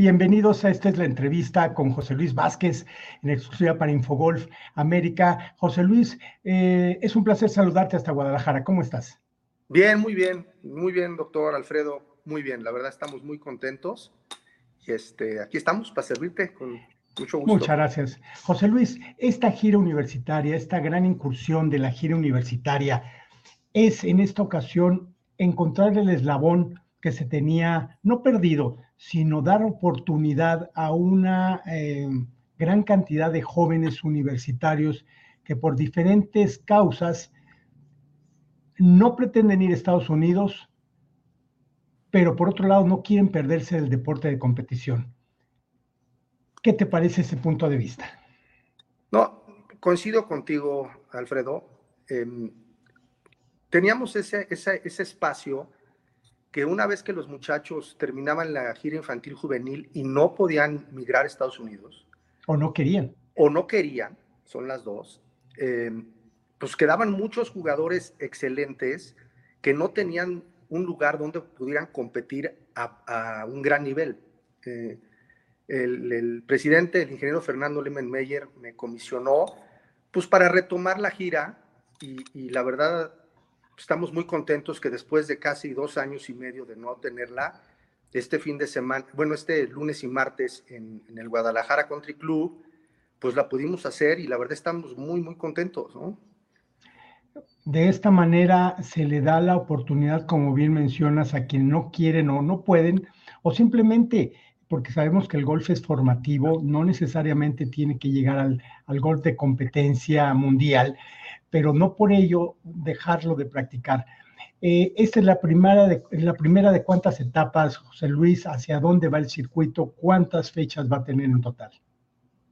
Bienvenidos a esta es la entrevista con José Luis Vázquez en exclusiva para Infogolf América. José Luis, eh, es un placer saludarte hasta Guadalajara. ¿Cómo estás? Bien, muy bien, muy bien, doctor Alfredo. Muy bien, la verdad estamos muy contentos. Y este, aquí estamos para servirte con mucho gusto. Muchas gracias. José Luis, esta gira universitaria, esta gran incursión de la gira universitaria, es en esta ocasión encontrar el eslabón que se tenía, no perdido, sino dar oportunidad a una eh, gran cantidad de jóvenes universitarios que por diferentes causas no pretenden ir a Estados Unidos, pero por otro lado no quieren perderse del deporte de competición. ¿Qué te parece ese punto de vista? No, coincido contigo, Alfredo. Em, teníamos ese, ese, ese espacio que una vez que los muchachos terminaban la gira infantil juvenil y no podían migrar a Estados Unidos. O no querían. O no querían, son las dos. Eh, pues quedaban muchos jugadores excelentes que no tenían un lugar donde pudieran competir a, un gran nivel. Eh, el, presidente, el ingeniero Fernando Meyer, me comisionó pues para retomar la gira y, y la verdad estamos muy contentos que después de casi dos años y medio de no tenerla, este fin de semana, bueno, este lunes y martes en, el Guadalajara Country Club, pues la pudimos hacer y la verdad estamos muy, muy contentos. De esta manera se le da la oportunidad, como bien mencionas, a quien no quieren o no pueden, o simplemente porque sabemos que el golf es formativo, no necesariamente tiene que llegar al, al golf de competencia mundial, pero no por ello dejarlo de practicar. Eh, esta es la primera, de, la primera de cuántas etapas, José Luis, hacia dónde va el circuito, cuántas fechas va a tener en total.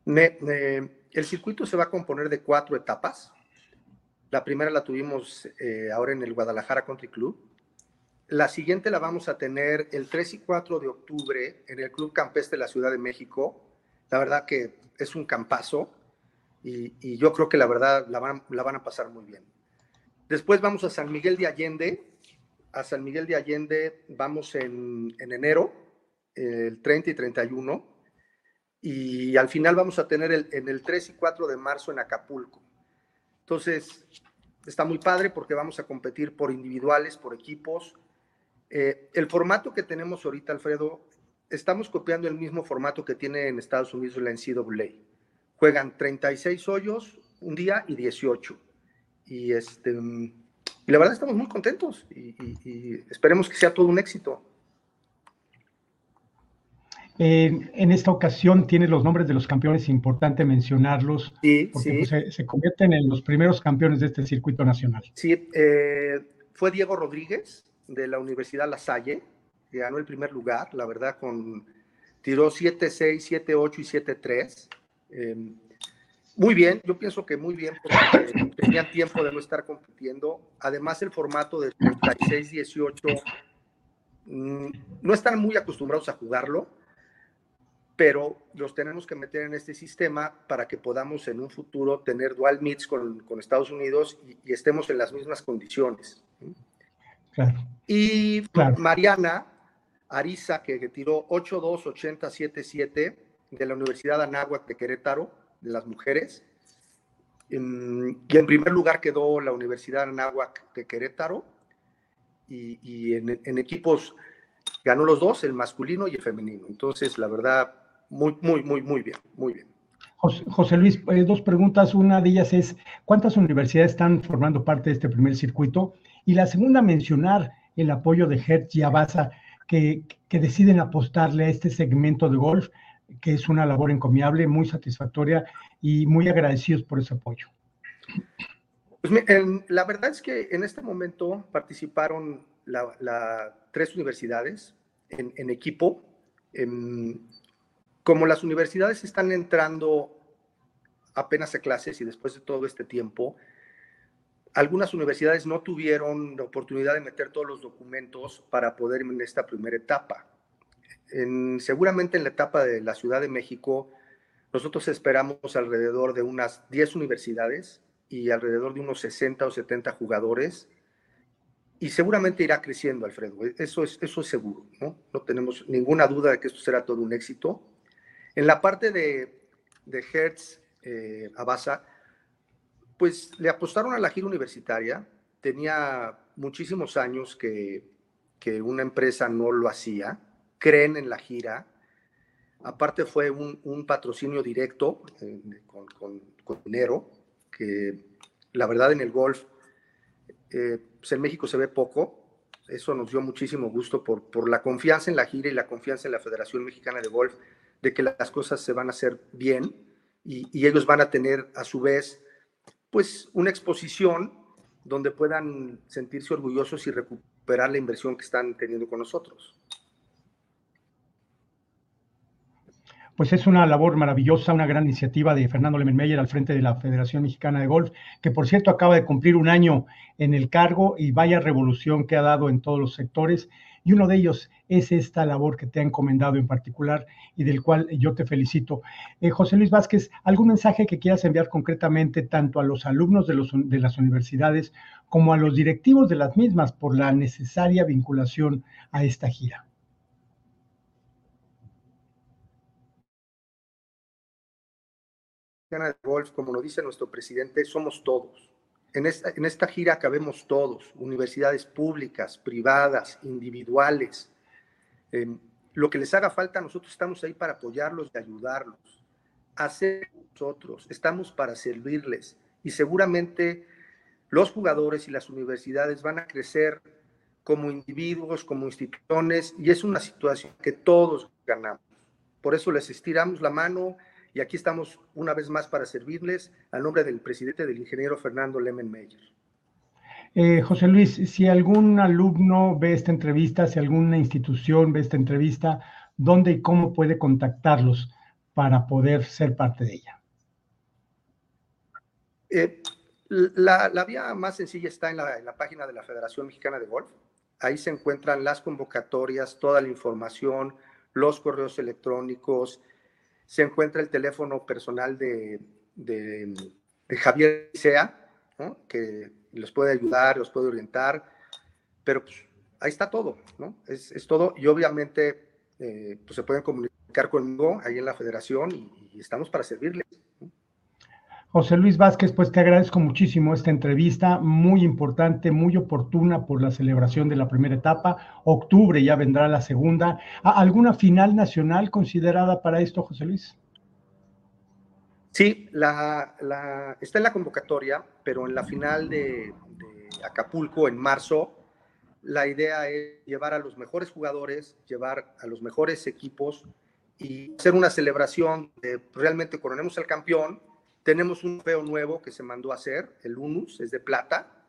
el circuito se va a componer de cuatro etapas. La primera la tuvimos eh, ahora en el Guadalajara Country Club. La siguiente la vamos a tener el 3 y 4 de octubre en el Club Campestre de la Ciudad de México. La verdad que es un campazo y, yo creo que la verdad la van, a pasar muy bien. Después vamos a San Miguel de Allende. A San Miguel de Allende vamos en, en enero, el 30 y 31. Y al final vamos a tener el, en el 3 y 4 de marzo en Acapulco. Entonces, está muy padre porque vamos a competir por individuales, por equipos. Eh, el formato que tenemos ahorita, Alfredo, estamos copiando el mismo formato que tiene en Estados Unidos la NCAA juegan 36 hoyos un día y 18. Y, este, y la verdad estamos muy contentos y, esperemos que sea todo un éxito. en esta ocasión tiene los nombres de los campeones, importante mencionarlos, sí, porque pues, se, convierten en los primeros campeones de este circuito nacional. Sí, eh, fue Diego Rodríguez de la Universidad La Salle, que ganó el primer lugar, la verdad, con tiró 7-6, 7-8 y 7-3. Em, muy bien, yo pienso que muy bien porque tenían tiempo de no estar compitiendo. Además, el formato de 36-18 mm, no están muy acostumbrados a jugarlo, pero los tenemos que meter en este sistema para que podamos en un futuro tener dual meets con, con Estados Unidos y, estemos en las mismas condiciones. Y Mariana Ariza, que, que tiró 8-2, 80-7-7 de la Universidad Anáhuac de Querétaro, de las mujeres. y en primer lugar quedó la Universidad Anáhuac de Querétaro. Y, en, equipos ganó los dos, el masculino y el femenino. Entonces, la verdad, muy, muy, muy, muy bien, muy bien. José, Luis, eh, dos preguntas. Una de ellas es, ¿cuántas universidades están formando parte de este primer circuito? Y la segunda, mencionar el apoyo de Hertz y Abasa, que, que deciden apostarle a este segmento de golf que es una labor encomiable, muy satisfactoria y muy agradecidos por ese apoyo. Pues, la verdad es que en este momento participaron tres universidades en, equipo. como las universidades están entrando apenas a clases y después de todo este tiempo, algunas universidades no tuvieron la oportunidad de meter todos los documentos para poder en esta primera etapa seguramente en la etapa de la Ciudad de México, nosotros esperamos alrededor de unas 10 universidades y alrededor de unos 60 o 70 jugadores. y seguramente irá creciendo, Alfredo. Eso es, eso es seguro, ¿no? No tenemos ninguna duda de que esto será todo un éxito. En la parte de, de Hertz eh, Abasa, pues le apostaron a la gira universitaria. Tenía muchísimos años que, que una empresa no lo hacía. Creen en la gira. Aparte fue un, patrocinio directo eh, con, dinero, que la verdad en el golf eh, pues en México se ve poco. Eso nos dio muchísimo gusto por, por la confianza en la gira y la confianza en la Federación Mexicana de Golf de que las cosas se van a hacer bien y, y ellos van a tener a su vez pues una exposición donde puedan sentirse orgullosos y recuperar la inversión que están teniendo con nosotros. Pues es una labor maravillosa, una gran iniciativa de Fernando Lemenmeyer al frente de la Federación Mexicana de Golf, que por cierto acaba de cumplir un año en el cargo y vaya revolución que ha dado en todos los sectores. Y uno de ellos es esta labor que te ha encomendado en particular y del cual yo te felicito. Eh, José Luis Vázquez, ¿algún mensaje que quieras enviar concretamente tanto a los alumnos de, los, de las universidades como a los directivos de las mismas por la necesaria vinculación a esta gira? De golf, como lo dice nuestro presidente, somos todos. En esta, en esta gira cabemos todos, universidades públicas, privadas, individuales. Eh, lo que les haga falta, nosotros estamos ahí para apoyarlos y ayudarlos. Hacer nosotros, estamos para servirles. Y seguramente los jugadores y las universidades van a crecer como individuos, como instituciones, y es una situación que todos ganamos. Por eso les estiramos la mano y aquí estamos una vez más para servirles a nombre del presidente del ingeniero Fernando Lemen Meyer. Eh, José Luis, si algún alumno ve esta entrevista, si alguna institución ve esta entrevista, ¿dónde y cómo puede contactarlos para poder ser parte de ella? Eh, la, la, vía más sencilla está en la, en la página de la Federación Mexicana de Golf. Ahí se encuentran las convocatorias, toda la información, los correos electrónicos, se encuentra el teléfono personal de, de, Javier Sea, ¿no? que los puede ayudar, los puede orientar, pero pues ahí está todo, ¿no? Es, es todo y obviamente eh, pues se pueden comunicar conmigo ahí en la federación y estamos para servirles. José Luis Vázquez, pues te agradezco muchísimo esta entrevista, muy importante, muy oportuna por la celebración de la primera etapa. Octubre ya vendrá la segunda. ¿Alguna final nacional considerada para esto, José Luis? Sí, está en la convocatoria, pero en la final de, de Acapulco, en marzo, la idea es llevar a los mejores jugadores, llevar a los mejores equipos y hacer una celebración de realmente coronemos al campeón tenemos un feo nuevo que se mandó a hacer, el UNUS, es de plata,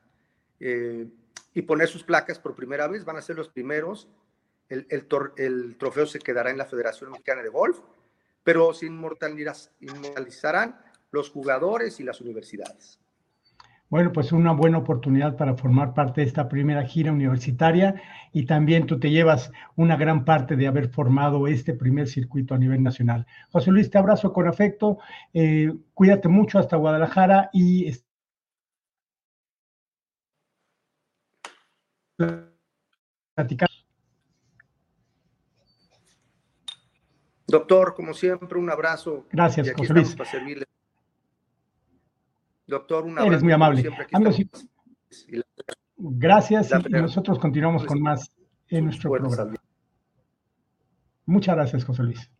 eh, y poner sus placas por primera vez, van a ser los primeros. El, el, el, trofeo se quedará en la Federación Mexicana de Golf, pero se inmortaliz inmortalizarán los jugadores y las universidades. Bueno, pues una buena oportunidad para formar parte de esta primera gira universitaria y también tú te llevas una gran parte de haber formado este primer circuito a nivel nacional. José Luis, te abrazo con afecto, eh, cuídate mucho hasta Guadalajara y... Doctor, como siempre, un abrazo. Gracias, José Luis. Para servirle. Doctor, un abrazo. Eres muy amable. Amigos. Gracias y nosotros continuamos con más en nuestro programa. Muchas gracias, José Luis.